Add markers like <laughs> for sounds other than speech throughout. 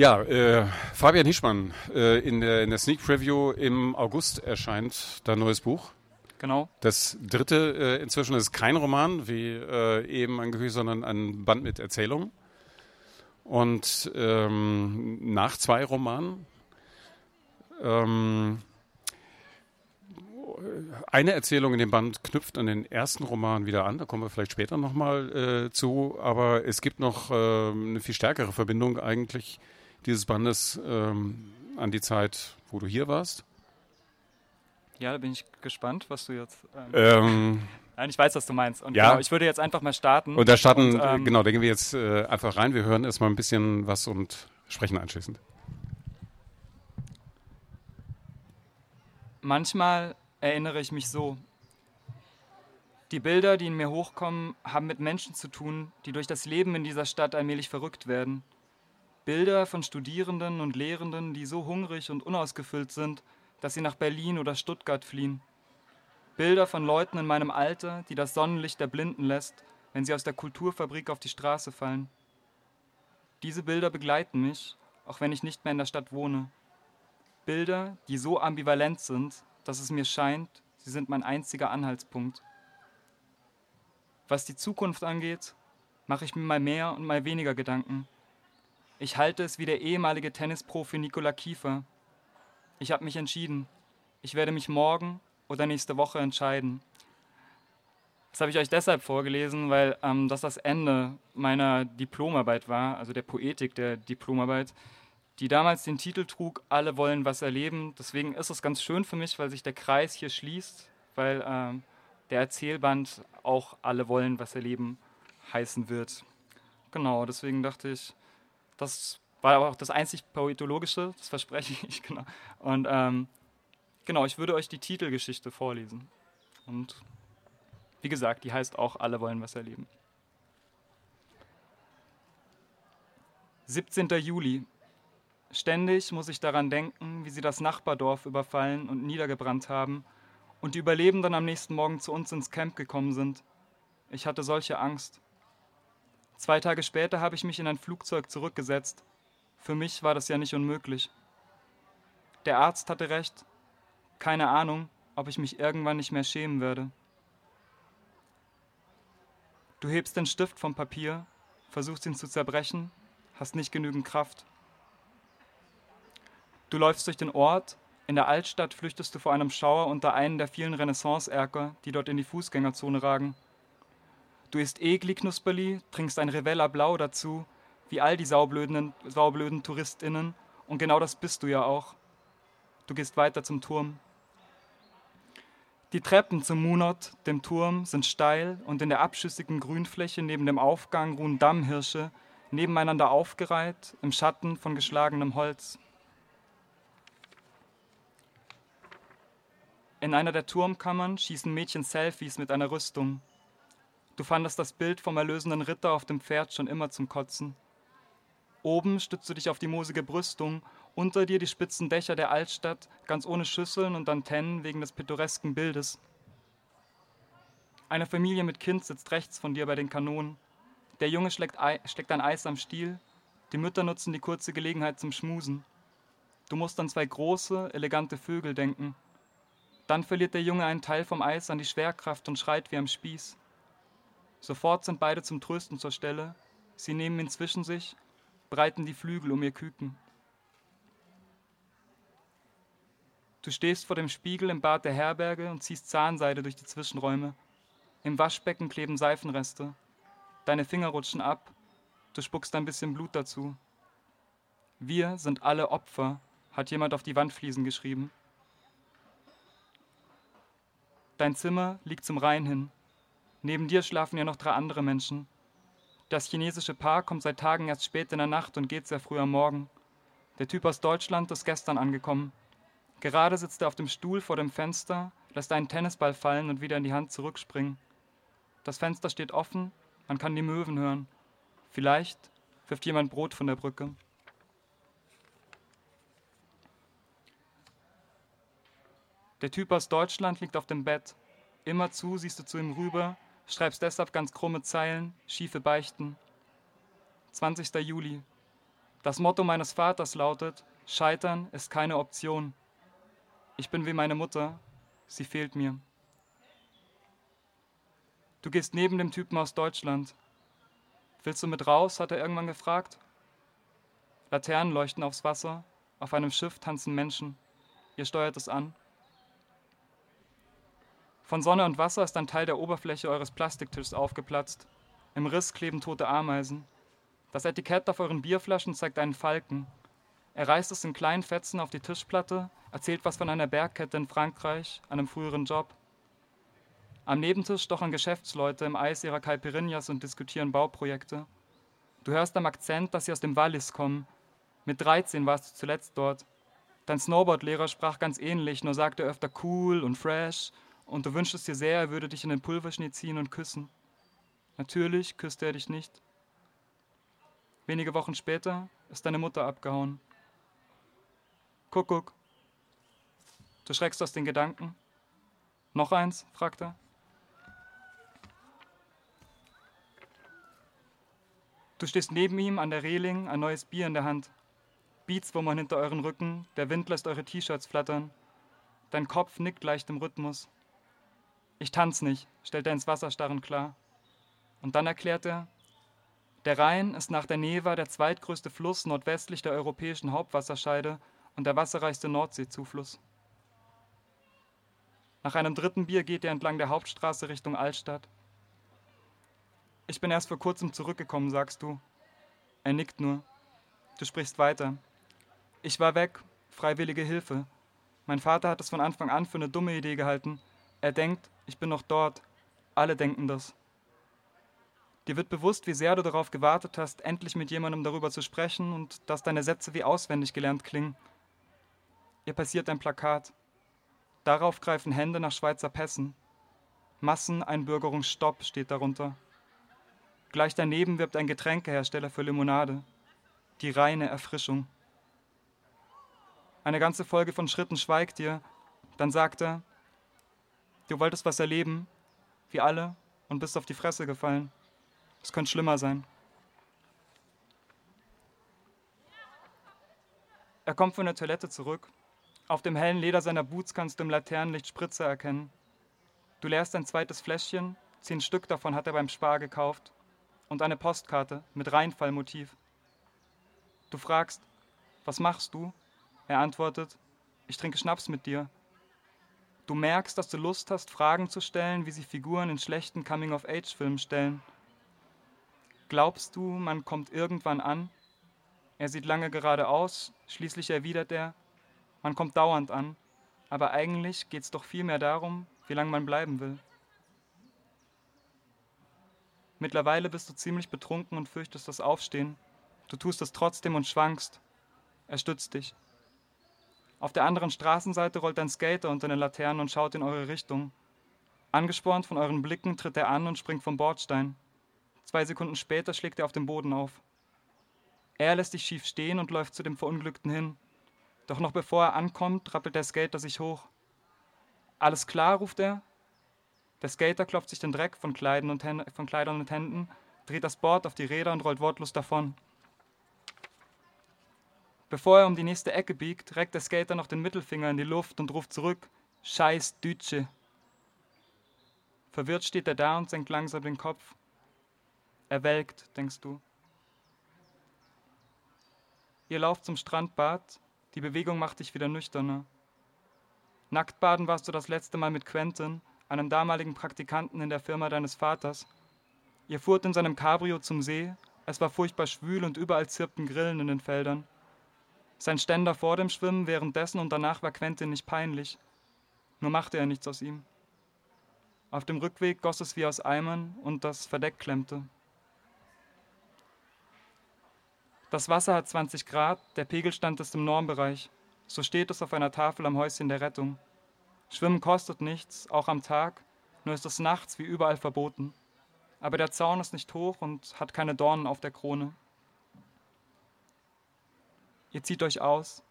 Ja, äh, Fabian Hischmann, äh, in, der, in der Sneak Preview im August erscheint dein neues Buch. Genau. Das dritte äh, inzwischen ist kein Roman, wie äh, eben angekündigt, sondern ein Band mit Erzählungen. Und ähm, nach zwei Romanen ähm, eine Erzählung in dem Band knüpft an den ersten Roman wieder an, da kommen wir vielleicht später nochmal äh, zu, aber es gibt noch äh, eine viel stärkere Verbindung eigentlich dieses Bandes ähm, an die Zeit, wo du hier warst. Ja, da bin ich gespannt, was du jetzt. Ähm, ähm, Nein, ich weiß, was du meinst. Und ja. Genau, ich würde jetzt einfach mal starten. Und da starten, und, ähm, genau, da gehen wir jetzt äh, einfach rein. Wir hören erstmal ein bisschen was und sprechen anschließend. Manchmal erinnere ich mich so. Die Bilder, die in mir hochkommen, haben mit Menschen zu tun, die durch das Leben in dieser Stadt allmählich verrückt werden. Bilder von Studierenden und Lehrenden, die so hungrig und unausgefüllt sind, dass sie nach Berlin oder Stuttgart fliehen. Bilder von Leuten in meinem Alter, die das Sonnenlicht erblinden lässt, wenn sie aus der Kulturfabrik auf die Straße fallen. Diese Bilder begleiten mich, auch wenn ich nicht mehr in der Stadt wohne. Bilder, die so ambivalent sind, dass es mir scheint, sie sind mein einziger Anhaltspunkt. Was die Zukunft angeht, mache ich mir mal mehr und mal weniger Gedanken. Ich halte es wie der ehemalige Tennisprofi Nikola Kiefer. Ich habe mich entschieden. Ich werde mich morgen oder nächste Woche entscheiden. Das habe ich euch deshalb vorgelesen, weil ähm, das das Ende meiner Diplomarbeit war, also der Poetik der Diplomarbeit, die damals den Titel trug, Alle wollen was erleben. Deswegen ist es ganz schön für mich, weil sich der Kreis hier schließt, weil ähm, der Erzählband auch Alle wollen was erleben heißen wird. Genau, deswegen dachte ich, das war aber auch das einzig Poetologische, das verspreche <laughs> ich, genau. Und ähm, genau, ich würde euch die Titelgeschichte vorlesen. Und wie gesagt, die heißt auch Alle wollen was erleben. 17. Juli. Ständig muss ich daran denken, wie sie das Nachbardorf überfallen und niedergebrannt haben und die Überlebenden am nächsten Morgen zu uns ins Camp gekommen sind. Ich hatte solche Angst. Zwei Tage später habe ich mich in ein Flugzeug zurückgesetzt. Für mich war das ja nicht unmöglich. Der Arzt hatte recht. Keine Ahnung, ob ich mich irgendwann nicht mehr schämen werde. Du hebst den Stift vom Papier, versuchst ihn zu zerbrechen, hast nicht genügend Kraft. Du läufst durch den Ort, in der Altstadt flüchtest du vor einem Schauer unter einen der vielen Renaissance-Erker, die dort in die Fußgängerzone ragen. Du isst Egli Knusperli, trinkst ein Revella Blau dazu, wie all die saublöden, saublöden TouristInnen. Und genau das bist du ja auch. Du gehst weiter zum Turm. Die Treppen zum Munot, dem Turm, sind steil und in der abschüssigen Grünfläche neben dem Aufgang ruhen Dammhirsche, nebeneinander aufgereiht, im Schatten von geschlagenem Holz. In einer der Turmkammern schießen Mädchen Selfies mit einer Rüstung. Du fandest das Bild vom erlösenden Ritter auf dem Pferd schon immer zum Kotzen. Oben stützt du dich auf die moosige Brüstung, unter dir die spitzen Dächer der Altstadt, ganz ohne Schüsseln und Antennen wegen des pittoresken Bildes. Eine Familie mit Kind sitzt rechts von dir bei den Kanonen. Der Junge schlägt, steckt ein Eis am Stiel. Die Mütter nutzen die kurze Gelegenheit zum Schmusen. Du musst an zwei große, elegante Vögel denken. Dann verliert der Junge einen Teil vom Eis an die Schwerkraft und schreit wie am Spieß. Sofort sind beide zum Trösten zur Stelle. Sie nehmen ihn zwischen sich, breiten die Flügel um ihr Küken. Du stehst vor dem Spiegel im Bad der Herberge und ziehst Zahnseide durch die Zwischenräume. Im Waschbecken kleben Seifenreste. Deine Finger rutschen ab. Du spuckst ein bisschen Blut dazu. Wir sind alle Opfer, hat jemand auf die Wandfliesen geschrieben. Dein Zimmer liegt zum Rhein hin. Neben dir schlafen ja noch drei andere Menschen. Das chinesische Paar kommt seit Tagen erst spät in der Nacht und geht sehr früh am Morgen. Der Typ aus Deutschland ist gestern angekommen. Gerade sitzt er auf dem Stuhl vor dem Fenster, lässt einen Tennisball fallen und wieder in die Hand zurückspringen. Das Fenster steht offen, man kann die Möwen hören. Vielleicht wirft jemand Brot von der Brücke. Der Typ aus Deutschland liegt auf dem Bett. Immerzu siehst du zu ihm rüber, Schreibst deshalb ganz krumme Zeilen, schiefe Beichten. 20. Juli. Das Motto meines Vaters lautet, Scheitern ist keine Option. Ich bin wie meine Mutter, sie fehlt mir. Du gehst neben dem Typen aus Deutschland. Willst du mit raus? hat er irgendwann gefragt. Laternen leuchten aufs Wasser, auf einem Schiff tanzen Menschen. Ihr steuert es an. Von Sonne und Wasser ist ein Teil der Oberfläche eures Plastiktischs aufgeplatzt. Im Riss kleben tote Ameisen. Das Etikett auf euren Bierflaschen zeigt einen Falken. Er reißt es in kleinen Fetzen auf die Tischplatte, erzählt was von einer Bergkette in Frankreich, einem früheren Job. Am Nebentisch stochern Geschäftsleute im Eis ihrer Caipirinhas und diskutieren Bauprojekte. Du hörst am Akzent, dass sie aus dem Wallis kommen. Mit 13 warst du zuletzt dort. Dein Snowboardlehrer sprach ganz ähnlich, nur sagte öfter cool und fresh und du wünschtest dir sehr, er würde dich in den Pulverschnee ziehen und küssen. Natürlich küsste er dich nicht. Wenige Wochen später ist deine Mutter abgehauen. Kuckuck. Du schreckst aus den Gedanken. Noch eins? fragt er. Du stehst neben ihm an der Reling, ein neues Bier in der Hand. Beats wummern hinter euren Rücken, der Wind lässt eure T-Shirts flattern. Dein Kopf nickt leicht im Rhythmus. Ich tanz nicht, stellt er ins Wasser starrend klar. Und dann erklärt er, der Rhein ist nach der Neva der zweitgrößte Fluss nordwestlich der europäischen Hauptwasserscheide und der wasserreichste Nordseezufluss. Nach einem dritten Bier geht er entlang der Hauptstraße Richtung Altstadt. Ich bin erst vor kurzem zurückgekommen, sagst du. Er nickt nur. Du sprichst weiter. Ich war weg, freiwillige Hilfe. Mein Vater hat es von Anfang an für eine dumme Idee gehalten. Er denkt, ich bin noch dort. Alle denken das. Dir wird bewusst, wie sehr du darauf gewartet hast, endlich mit jemandem darüber zu sprechen und dass deine Sätze wie auswendig gelernt klingen. Ihr passiert ein Plakat. Darauf greifen Hände nach Schweizer Pässen. Masseneinbürgerungsstopp steht darunter. Gleich daneben wirbt ein Getränkehersteller für Limonade. Die reine Erfrischung. Eine ganze Folge von Schritten schweigt dir, dann sagt er, du wolltest was erleben, wie alle, und bist auf die Fresse gefallen. Es könnte schlimmer sein. Er kommt von der Toilette zurück. Auf dem hellen Leder seiner Boots kannst du im Laternenlicht Spritze erkennen. Du leerst ein zweites Fläschchen, zehn Stück davon hat er beim Spar gekauft, und eine Postkarte mit Reinfallmotiv. Du fragst, was machst du? Er antwortet, ich trinke Schnaps mit dir. Du merkst, dass du Lust hast, Fragen zu stellen, wie sie Figuren in schlechten Coming-of-Age-Filmen stellen. Glaubst du, man kommt irgendwann an? Er sieht lange geradeaus, schließlich erwidert er, man kommt dauernd an, aber eigentlich geht es doch vielmehr darum, wie lange man bleiben will. Mittlerweile bist du ziemlich betrunken und fürchtest das Aufstehen. Du tust es trotzdem und schwankst. Er stützt dich. Auf der anderen Straßenseite rollt ein Skater unter den Laternen und schaut in eure Richtung. Angespornt von euren Blicken tritt er an und springt vom Bordstein. Zwei Sekunden später schlägt er auf den Boden auf. Er lässt sich schief stehen und läuft zu dem Verunglückten hin. Doch noch bevor er ankommt, rappelt der Skater sich hoch. Alles klar, ruft er. Der Skater klopft sich den Dreck von, Kleidern und, Händen, von Kleidern und Händen, dreht das Board auf die Räder und rollt wortlos davon. Bevor er um die nächste Ecke biegt, reckt der Skater noch den Mittelfinger in die Luft und ruft zurück: Scheiß Dütsche. Verwirrt steht er da und senkt langsam den Kopf. Er welkt, denkst du. Ihr lauft zum Strandbad, die Bewegung macht dich wieder nüchterner. Nacktbaden warst du das letzte Mal mit Quentin, einem damaligen Praktikanten in der Firma deines Vaters. Ihr fuhrt in seinem Cabrio zum See, es war furchtbar schwül und überall zirpten Grillen in den Feldern. Sein Ständer vor dem Schwimmen währenddessen und danach war Quentin nicht peinlich, nur machte er nichts aus ihm. Auf dem Rückweg goss es wie aus Eimern und das Verdeck klemmte. Das Wasser hat 20 Grad, der Pegelstand ist im Normbereich. So steht es auf einer Tafel am Häuschen der Rettung. Schwimmen kostet nichts, auch am Tag, nur ist es nachts wie überall verboten. Aber der Zaun ist nicht hoch und hat keine Dornen auf der Krone. Ihr zieht euch aus.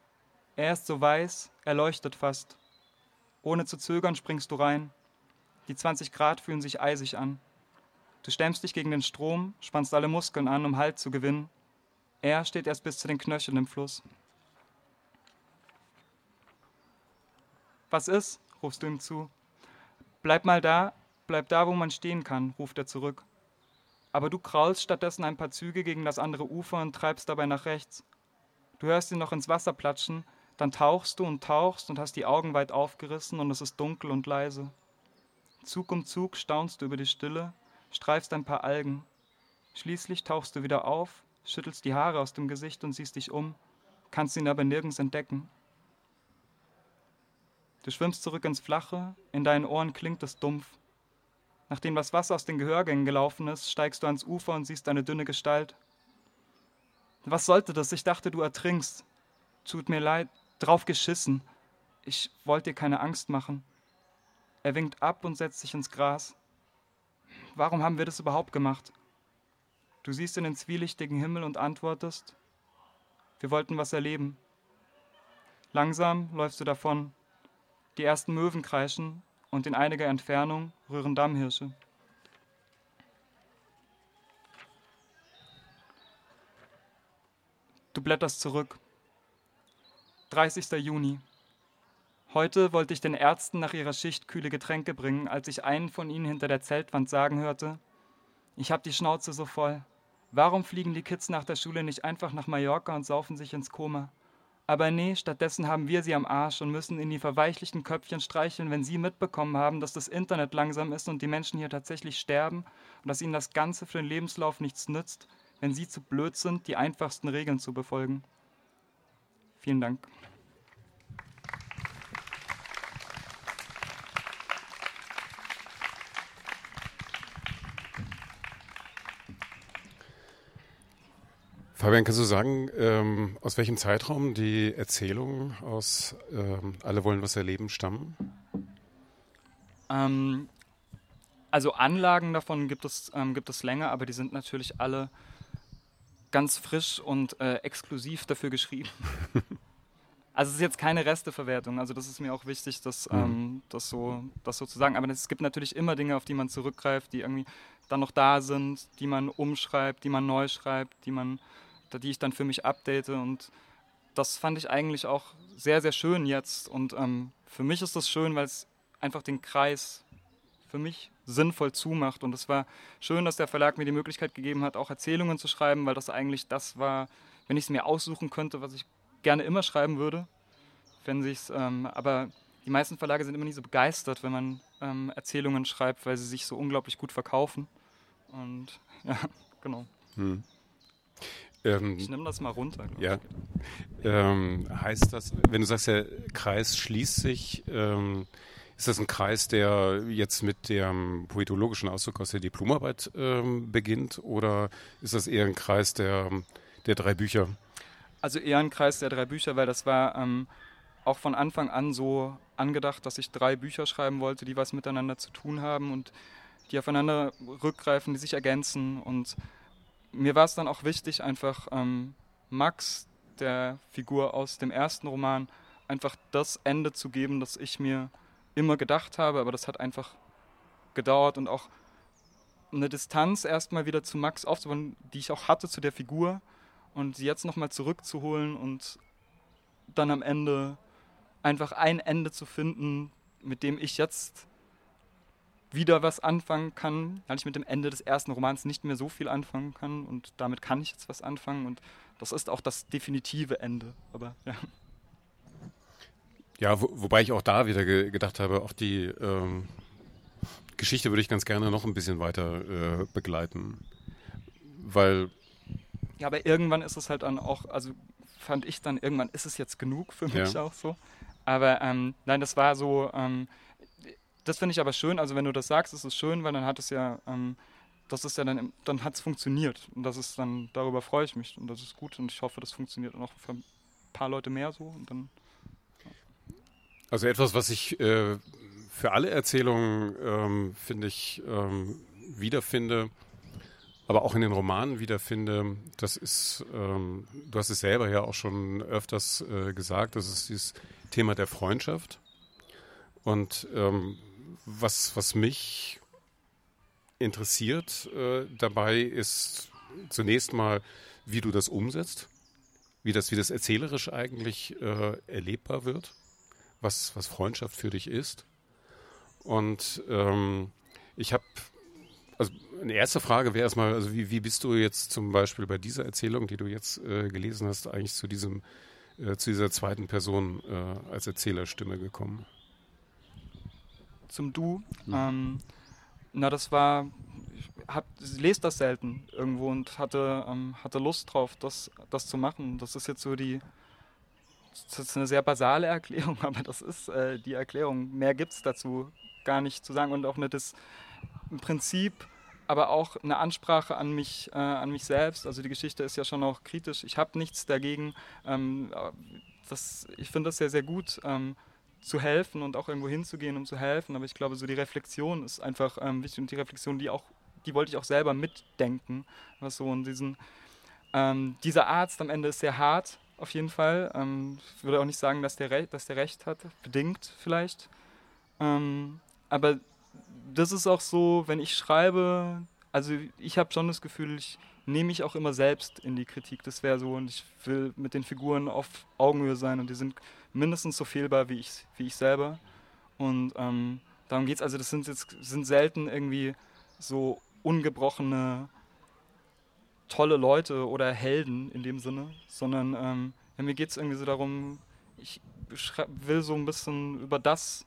Er ist so weiß, er leuchtet fast. Ohne zu zögern springst du rein. Die 20 Grad fühlen sich eisig an. Du stemmst dich gegen den Strom, spannst alle Muskeln an, um Halt zu gewinnen. Er steht erst bis zu den Knöcheln im Fluss. Was ist? rufst du ihm zu. Bleib mal da, bleib da, wo man stehen kann, ruft er zurück. Aber du kraulst stattdessen ein paar Züge gegen das andere Ufer und treibst dabei nach rechts. Du hörst ihn noch ins Wasser platschen, dann tauchst du und tauchst und hast die Augen weit aufgerissen und es ist dunkel und leise. Zug um Zug staunst du über die Stille, streifst ein paar Algen. Schließlich tauchst du wieder auf, schüttelst die Haare aus dem Gesicht und siehst dich um, kannst ihn aber nirgends entdecken. Du schwimmst zurück ins Flache, in deinen Ohren klingt es dumpf. Nachdem das Wasser aus den Gehörgängen gelaufen ist, steigst du ans Ufer und siehst eine dünne Gestalt. Was sollte das? Ich dachte, du ertrinkst. Tut mir leid, drauf geschissen. Ich wollte dir keine Angst machen. Er winkt ab und setzt sich ins Gras. Warum haben wir das überhaupt gemacht? Du siehst in den zwielichtigen Himmel und antwortest, wir wollten was erleben. Langsam läufst du davon. Die ersten Möwen kreischen und in einiger Entfernung rühren Dammhirsche. Du blätterst zurück. 30. Juni. Heute wollte ich den Ärzten nach ihrer Schicht kühle Getränke bringen, als ich einen von ihnen hinter der Zeltwand sagen hörte, ich hab die Schnauze so voll. Warum fliegen die Kids nach der Schule nicht einfach nach Mallorca und saufen sich ins Koma? Aber nee, stattdessen haben wir sie am Arsch und müssen in die verweichlichten Köpfchen streicheln, wenn sie mitbekommen haben, dass das Internet langsam ist und die Menschen hier tatsächlich sterben und dass ihnen das Ganze für den Lebenslauf nichts nützt, wenn sie zu blöd sind, die einfachsten Regeln zu befolgen. Vielen Dank. Fabian, kannst du sagen, ähm, aus welchem Zeitraum die Erzählungen aus ähm, Alle wollen was erleben stammen? Ähm, also Anlagen davon gibt es, ähm, gibt es länger, aber die sind natürlich alle ganz frisch und äh, exklusiv dafür geschrieben. <laughs> also es ist jetzt keine Resteverwertung, also das ist mir auch wichtig, das, mhm. ähm, das, so, das so zu sagen. Aber es gibt natürlich immer Dinge, auf die man zurückgreift, die irgendwie dann noch da sind, die man umschreibt, die man neu schreibt, die man die ich dann für mich update. Und das fand ich eigentlich auch sehr, sehr schön jetzt. Und ähm, für mich ist das schön, weil es einfach den Kreis für mich sinnvoll zumacht. Und es war schön, dass der Verlag mir die Möglichkeit gegeben hat, auch Erzählungen zu schreiben, weil das eigentlich das war, wenn ich es mir aussuchen könnte, was ich gerne immer schreiben würde. Wenn sich's, ähm, aber die meisten Verlage sind immer nicht so begeistert, wenn man ähm, Erzählungen schreibt, weil sie sich so unglaublich gut verkaufen. Und <laughs> ja, genau. Hm. Ähm, ich nehme das mal runter. Ja. Ähm, heißt das, wenn du sagst, der Kreis schließt sich, ähm, ist das ein Kreis, der jetzt mit dem poetologischen Ausdruck aus der Diplomarbeit ähm, beginnt oder ist das eher ein Kreis der, der drei Bücher? Also eher ein Kreis der drei Bücher, weil das war ähm, auch von Anfang an so angedacht, dass ich drei Bücher schreiben wollte, die was miteinander zu tun haben und die aufeinander rückgreifen, die sich ergänzen und mir war es dann auch wichtig, einfach ähm, Max, der Figur aus dem ersten Roman, einfach das Ende zu geben, das ich mir immer gedacht habe, aber das hat einfach gedauert und auch eine Distanz erstmal wieder zu Max aufzubauen, die ich auch hatte zu der Figur und sie jetzt nochmal zurückzuholen und dann am Ende einfach ein Ende zu finden, mit dem ich jetzt wieder was anfangen kann, weil ich mit dem Ende des ersten Romans nicht mehr so viel anfangen kann und damit kann ich jetzt was anfangen und das ist auch das definitive Ende. Aber ja. Ja, wo, wobei ich auch da wieder ge gedacht habe, auch die ähm, Geschichte würde ich ganz gerne noch ein bisschen weiter äh, begleiten, weil ja, aber irgendwann ist es halt dann auch, also fand ich dann irgendwann ist es jetzt genug für mich ja. auch so. Aber ähm, nein, das war so. Ähm, das finde ich aber schön. Also wenn du das sagst, ist es schön, weil dann hat es ja, ähm, das ist ja dann, dann hat es funktioniert. Und das ist dann, darüber freue ich mich. Und das ist gut. Und ich hoffe, das funktioniert auch für ein paar Leute mehr so. Und dann. Also etwas, was ich äh, für alle Erzählungen, ähm, finde ich, ähm, wiederfinde, aber auch in den Romanen wiederfinde, das ist, ähm, du hast es selber ja auch schon öfters äh, gesagt, das ist dieses Thema der Freundschaft. Und ähm, was, was mich interessiert äh, dabei ist zunächst mal, wie du das umsetzt, wie das, wie das erzählerisch eigentlich äh, erlebbar wird, was, was Freundschaft für dich ist. Und ähm, ich habe, also eine erste Frage wäre erstmal, also wie, wie bist du jetzt zum Beispiel bei dieser Erzählung, die du jetzt äh, gelesen hast, eigentlich zu diesem, äh, zu dieser zweiten Person äh, als Erzählerstimme gekommen? Zum Du. Mhm. Ähm, na, das war, ich hab, lese das selten irgendwo und hatte, ähm, hatte Lust drauf, das, das zu machen. Das ist jetzt so die, das ist eine sehr basale Erklärung, <laughs> aber das ist äh, die Erklärung. Mehr gibt es dazu gar nicht zu sagen und auch nicht das Prinzip, aber auch eine Ansprache an mich, äh, an mich selbst. Also die Geschichte ist ja schon auch kritisch. Ich habe nichts dagegen. Ähm, das, ich finde das sehr, sehr gut. Ähm, zu helfen und auch irgendwo hinzugehen, um zu helfen. Aber ich glaube, so die Reflexion ist einfach ähm, wichtig und die Reflexion, die auch, die wollte ich auch selber mitdenken. Was so und diesen, ähm, dieser Arzt am Ende ist sehr hart, auf jeden Fall. Ähm, ich würde auch nicht sagen, dass der, Re dass der Recht hat, bedingt vielleicht. Ähm, aber das ist auch so, wenn ich schreibe, also ich habe schon das Gefühl, ich nehme mich auch immer selbst in die Kritik. Das wäre so und ich will mit den Figuren auf Augenhöhe sein und die sind mindestens so fehlbar wie ich, wie ich selber. Und ähm, darum geht es. Also das sind jetzt sind selten irgendwie so ungebrochene tolle Leute oder Helden in dem Sinne, sondern ähm, mir geht es irgendwie so darum, ich will so ein bisschen über das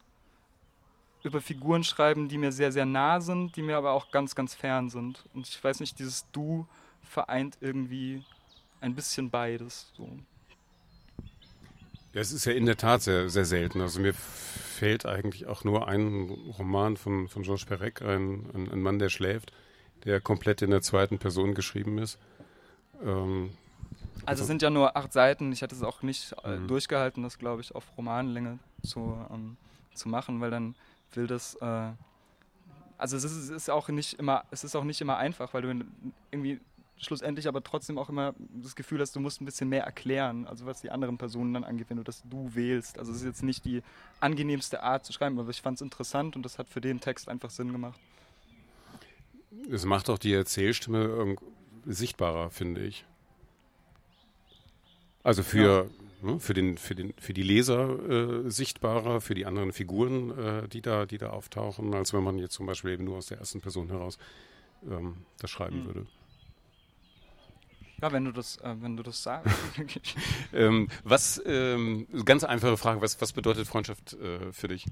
über Figuren schreiben, die mir sehr, sehr nah sind, die mir aber auch ganz, ganz fern sind. Und ich weiß nicht, dieses Du vereint irgendwie ein bisschen beides. So. Ja, es ist ja in der Tat sehr, sehr selten. Also mir fällt eigentlich auch nur ein Roman von, von Georges Perec, ein, ein, ein, Mann, der schläft, der komplett in der zweiten Person geschrieben ist. Ähm, also, also es sind ja nur acht Seiten. Ich hätte es auch nicht äh, mhm. durchgehalten, das glaube ich auf Romanlänge zu, ähm, zu machen, weil dann will das. Äh, also es ist, es ist, auch nicht immer, es ist auch nicht immer einfach, weil du irgendwie schlussendlich aber trotzdem auch immer das Gefühl hast, du musst ein bisschen mehr erklären, also was die anderen Personen dann angeht, wenn du das Du wählst. Also es ist jetzt nicht die angenehmste Art zu schreiben, aber ich fand es interessant und das hat für den Text einfach Sinn gemacht. Es macht auch die Erzählstimme sichtbarer, finde ich. Also für, ja. ne, für, den, für, den, für die Leser äh, sichtbarer, für die anderen Figuren, äh, die, da, die da auftauchen, als wenn man jetzt zum Beispiel eben nur aus der ersten Person heraus ähm, das schreiben mhm. würde. Ja, wenn du das, äh, wenn du das sagst. <laughs> ähm, was, ähm, ganz einfache Frage, was, was bedeutet Freundschaft äh, für dich?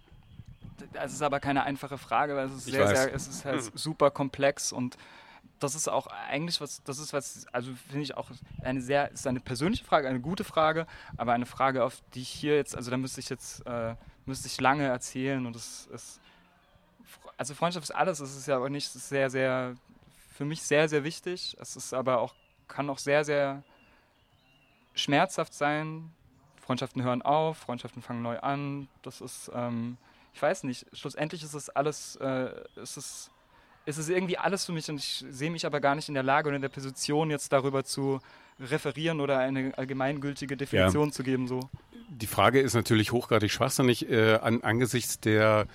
Das ist aber keine einfache Frage, weil es ist sehr, sehr, es ist halt super komplex und das ist auch eigentlich was, das ist was, also finde ich auch eine sehr, ist eine persönliche Frage, eine gute Frage, aber eine Frage, auf die ich hier jetzt, also da müsste ich jetzt, äh, müsste ich lange erzählen und es ist, also Freundschaft ist alles, es ist ja auch nicht sehr, sehr, für mich sehr, sehr wichtig, es ist aber auch kann auch sehr, sehr schmerzhaft sein. Freundschaften hören auf, Freundschaften fangen neu an. Das ist, ähm, ich weiß nicht, schlussendlich ist es alles, äh, ist es, ist es irgendwie alles für mich und ich sehe mich aber gar nicht in der Lage und in der Position, jetzt darüber zu referieren oder eine allgemeingültige Definition ja. zu geben. So. Die Frage ist natürlich hochgradig schwachsinnig äh, an, angesichts der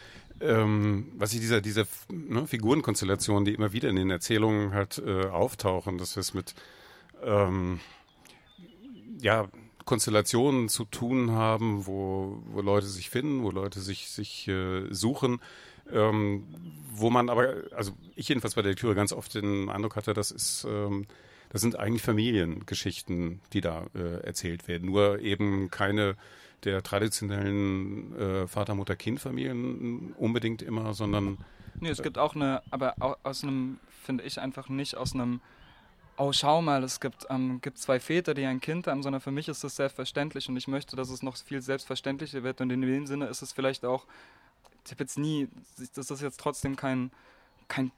ähm, was ich dieser, dieser ne, Figurenkonstellation, die immer wieder in den Erzählungen halt äh, auftauchen, dass wir es mit ähm, ja, Konstellationen zu tun haben, wo, wo Leute sich finden, wo Leute sich, sich äh, suchen, ähm, wo man aber, also ich jedenfalls bei der Lektüre ganz oft den Eindruck hatte, das ist, ähm, das sind eigentlich Familiengeschichten, die da äh, erzählt werden, nur eben keine der traditionellen äh, Vater-Mutter-Kind-Familien unbedingt immer, sondern Nee, es gibt auch eine, aber aus einem, finde ich einfach nicht aus einem oh, schau mal, es gibt, ähm, gibt zwei Väter, die ein Kind haben, sondern für mich ist das selbstverständlich und ich möchte, dass es noch viel selbstverständlicher wird und in dem Sinne ist es vielleicht auch, ich habe jetzt nie, das ist jetzt trotzdem kein, kein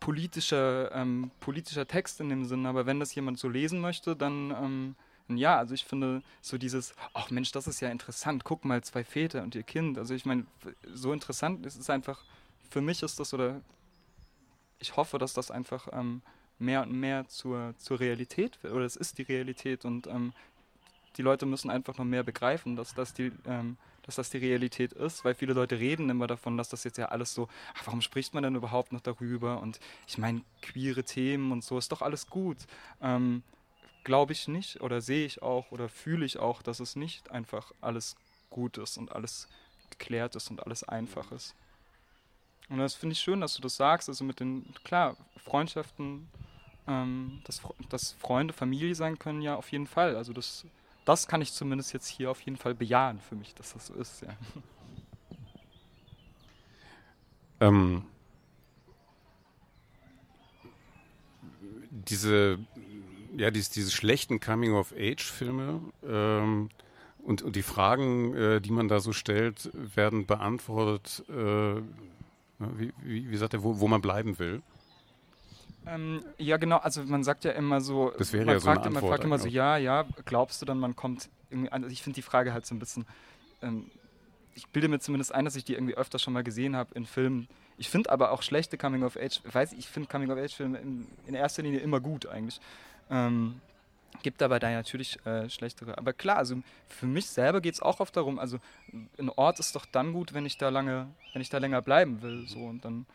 politischer, ähm, politischer Text in dem Sinne, aber wenn das jemand so lesen möchte, dann ähm, ja, also ich finde so dieses, ach Mensch, das ist ja interessant, guck mal, zwei Väter und ihr Kind. Also ich meine, so interessant ist es einfach, für mich ist das oder ich hoffe, dass das einfach ähm, mehr und mehr zur, zur Realität oder es ist die Realität und ähm, die Leute müssen einfach noch mehr begreifen, dass das die ähm, dass das die Realität ist, weil viele Leute reden immer davon, dass das jetzt ja alles so, ach, warum spricht man denn überhaupt noch darüber? Und ich meine, queere Themen und so ist doch alles gut. Ähm, glaube ich nicht oder sehe ich auch oder fühle ich auch, dass es nicht einfach alles gut ist und alles geklärt ist und alles einfach ist. Und das finde ich schön, dass du das sagst. Also mit den, klar, Freundschaften, ähm, dass, dass Freunde Familie sein können, ja, auf jeden Fall. Also das, das kann ich zumindest jetzt hier auf jeden Fall bejahen für mich, dass das so ist, ja. Ähm, diese, ja, diese, diese schlechten Coming-of-Age-Filme ähm, und, und die Fragen, äh, die man da so stellt, werden beantwortet, äh, wie, wie, wie sagt er, wo, wo man bleiben will. Ähm, ja, genau. Also man sagt ja immer so, das wäre man, ja so fragt, eine man fragt immer so, eigentlich ja, ja, glaubst du dann, man kommt irgendwie an? Also ich finde die Frage halt so ein bisschen, ähm, ich bilde mir zumindest ein, dass ich die irgendwie öfter schon mal gesehen habe in Filmen. Ich finde aber auch schlechte Coming-of-Age, weiß ich, ich finde Coming-of-Age-Filme in, in erster Linie immer gut eigentlich. Ähm, gibt aber da natürlich äh, schlechtere. Aber klar, also für mich selber geht es auch oft darum, also ein Ort ist doch dann gut, wenn ich da lange, wenn ich da länger bleiben will. So und dann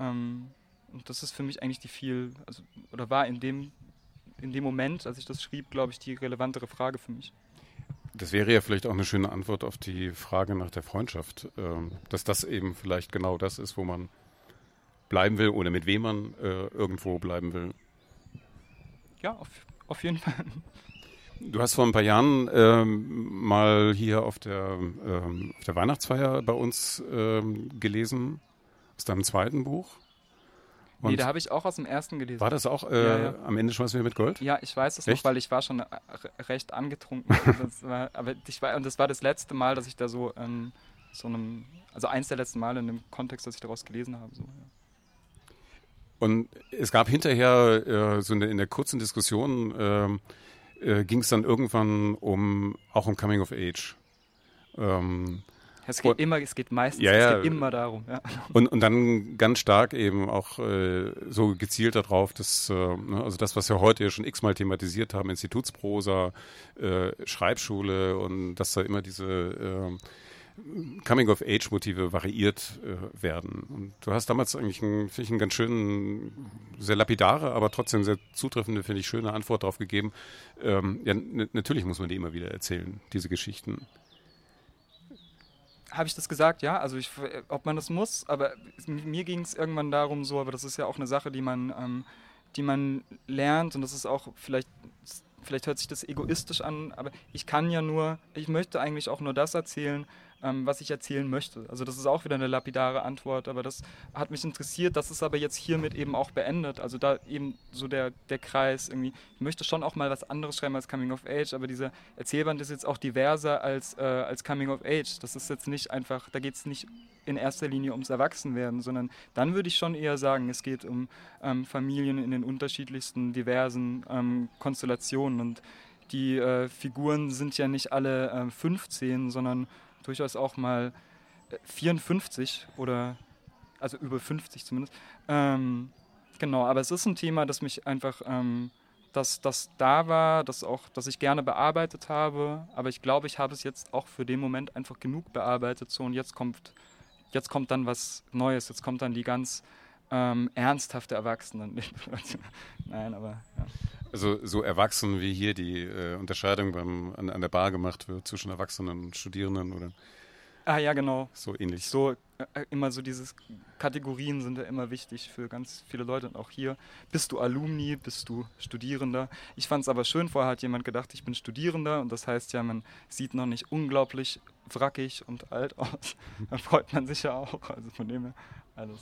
ähm, und das ist für mich eigentlich die viel, also oder war in dem, in dem Moment, als ich das schrieb, glaube ich, die relevantere Frage für mich. Das wäre ja vielleicht auch eine schöne Antwort auf die Frage nach der Freundschaft, ähm, dass das eben vielleicht genau das ist, wo man bleiben will oder mit wem man äh, irgendwo bleiben will. Ja, auf, auf jeden Fall. Du hast vor ein paar Jahren ähm, mal hier auf der, ähm, auf der Weihnachtsfeier bei uns ähm, gelesen, aus deinem zweiten Buch. Nee, Und da habe ich auch aus dem ersten gelesen. war das auch äh, Ja, ja. am Ende schmeißen wir mit Gold? Ja, ich weiß es noch, weil ich war schon äh, re- recht angetrunken. <laughs> das war, aber ich war, und das war das letzte Mal, dass ich da so ähm, so einem, also eins der letzten Male in dem Kontext, dass ich daraus gelesen habe. So, ja. Und es gab hinterher äh, so in der, in der kurzen Diskussion ähm, äh, ging es dann irgendwann um auch um Coming of Age. Ähm, Es geht Und- immer, es geht meistens, Ja, es ja. geht immer darum. Ja. und, und dann ganz stark eben auch äh, so gezielt darauf, dass äh, ne, also das, was wir heute ja schon x-mal thematisiert haben, Institutsprosa, äh, Schreibschule und dass da immer diese äh, Coming-of-Age-Motive variiert äh, werden. Und du hast damals eigentlich einen, finde ich, einen ganz schönen, sehr lapidare, aber trotzdem sehr zutreffende, finde ich, schöne Antwort darauf gegeben. Ähm, ja, natürlich muss man die immer wieder erzählen, diese Geschichten. Habe ich das gesagt? Ja, also ich, ob man das muss, aber mir ging es irgendwann darum so, aber das ist ja auch eine Sache, die man, ähm, die man lernt und das ist auch vielleicht, vielleicht hört sich das egoistisch an, aber ich kann ja nur, ich möchte eigentlich auch nur das erzählen, ähm, was ich erzählen möchte. Also das ist auch wieder eine lapidare Antwort, aber das hat mich interessiert, das ist aber jetzt hiermit eben auch beendet. Also da eben so der, der Kreis irgendwie, ich möchte schon auch mal was anderes schreiben als Coming of Age, aber dieser Erzählband ist jetzt auch diverser als, äh, als Coming of Age. Das ist jetzt nicht einfach, da geht es nicht in erster Linie ums Erwachsenwerden, sondern dann würde ich schon eher sagen, es geht um ähm, Familien in den unterschiedlichsten, diversen ähm, Konstellationen und die äh, Figuren sind ja nicht alle äh, 15, sondern durchaus auch mal äh, 54 oder also über 50 zumindest. Ähm, genau, aber es ist ein Thema, das mich einfach, ähm, dass das da war, das auch, das ich gerne bearbeitet habe, aber ich glaube, ich habe es jetzt auch für den Moment einfach genug bearbeitet so und jetzt kommt, jetzt kommt dann was Neues, jetzt kommt dann die ganz ähm, ernsthafte Erwachsenen. <laughs> Nein, aber ja. Also so erwachsen wie hier die äh, Unterscheidung beim, an, an der Bar gemacht wird zwischen Erwachsenen und Studierenden oder Ah ja, genau. so ähnlich. So äh, immer so dieses Kategorien sind ja immer wichtig für ganz viele Leute und auch hier. Bist du Alumni, bist du Studierender? Ich fand es aber schön, vorher hat jemand gedacht, ich bin Studierender und das heißt ja, man sieht noch nicht unglaublich wrackig und alt aus. <laughs> Da freut man sich ja auch. Also von dem her alles.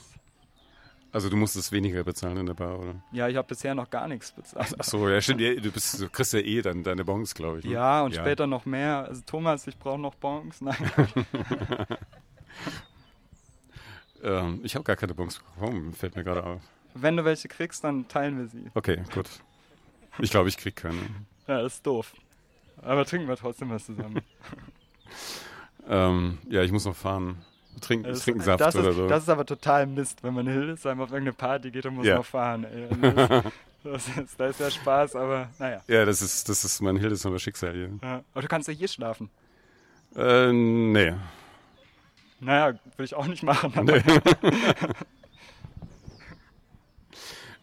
Also du musstest weniger bezahlen in der Bar, oder? Ja, ich habe bisher noch gar nichts bezahlt. Ach so, ja stimmt, ja, du, bist, du kriegst ja eh dann deine Bons, glaube ich. Ne? Ja, und später noch mehr. Also Thomas, ich brauche noch Bons. Nein. <laughs> Ähm, ich habe gar keine Bons bekommen, fällt mir gerade auf. Wenn du welche kriegst, dann teilen wir sie. Okay, gut. Ich glaube, ich krieg keine. Ja, das ist doof. Aber trinken wir trotzdem was zusammen. <laughs> Ähm, ja, ich muss noch fahren. Trink, Das, trinken Saft das, oder ist, so. das ist aber total Mist, wenn man in Hildesheim auf irgendeine Party geht und muss Ja. noch fahren. Ey. Also <laughs> Das, ist, da ist ja Spaß, aber naja. ja, das ist, das ist mein Hildesheimer Schicksal hier. Ja. Aber du kannst ja hier schlafen. Äh, nee. Naja, würde ich auch nicht machen. Nee.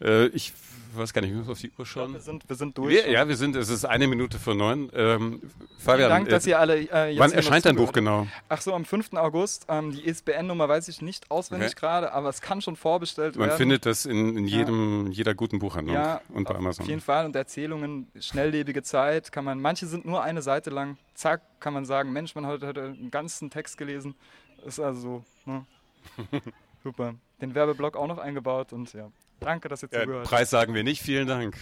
<laughs> äh, ich weiß gar nicht, wir müssen auf die Uhr schauen. Wir sind, wir sind durch. Wir, ja, wir sind, es ist eine Minute vor neun. Ähm, Fabian, Vielen Dank, dass äh, ihr alle äh, jetzt wann erscheint dein Buch genau? Ach so, am 5. August. Ähm, die ISBN-Nummer weiß ich nicht auswendig Okay. gerade, aber es kann schon vorbestellt Man werden. findet das in, in jedem, jeder guten Buchhandlung ja, und bei auf Amazon. jeden Fall. Und Erzählungen, schnelllebige Zeit, kann man, manche sind nur eine Seite lang. Zack, kann man sagen, Mensch, man hat heute einen ganzen Text gelesen. Ist also so, ne? <laughs> Super. Den Werbeblock auch noch eingebaut und ja. Danke, dass ihr zugehört habt. Preis sagen wir nicht. Vielen Dank.